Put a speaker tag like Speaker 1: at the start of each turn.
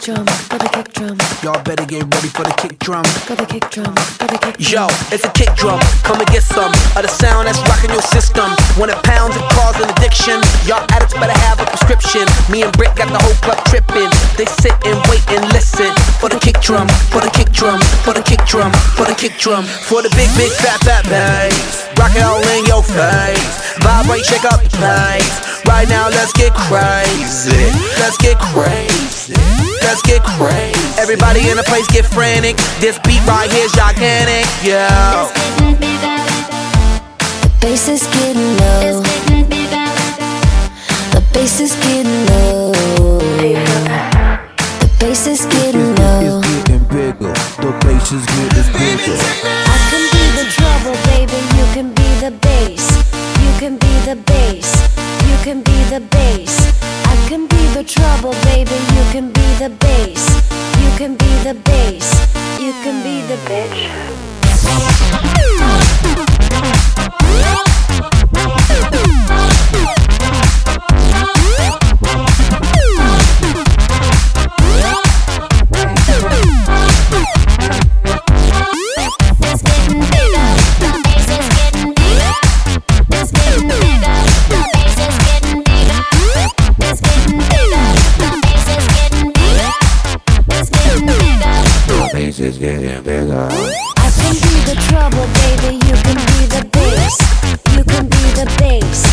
Speaker 1: drum,
Speaker 2: double kick drum.
Speaker 1: Y'all better get ready for the kick drum.
Speaker 2: For the kick drum, for the kick drum.
Speaker 1: Yo, it's a kick drum. Come and get some of the sound that's rocking your system. When it pounds, it causes an addiction. Y'all addicts better have a prescription. Me and Brick got the whole club tripping. They sit and wait and listen for the kick drum, for the kick drum, for the kick drum, for the kick drum, for the big, big, fat, fat bass. Rock it all in your face. Vibrate, shake up the place. Right now, let's get crazy. Let's get crazy. Let's get crazy. Everybody in the place get free frantic. This beat right here's gigantic, yeah.
Speaker 2: The bass is getting low. The bass is getting low. The bass is getting low.
Speaker 3: It's getting bigger. The bass is getting bigger.
Speaker 2: I can be the treble, baby. You can be the bass. You can be the bass. You can be the bass can be the treble, baby. You can be the bass. You can be the bass. You can be the bitch. is getting bigger. I can be the treble, baby. You can be the bass. You can be the bass.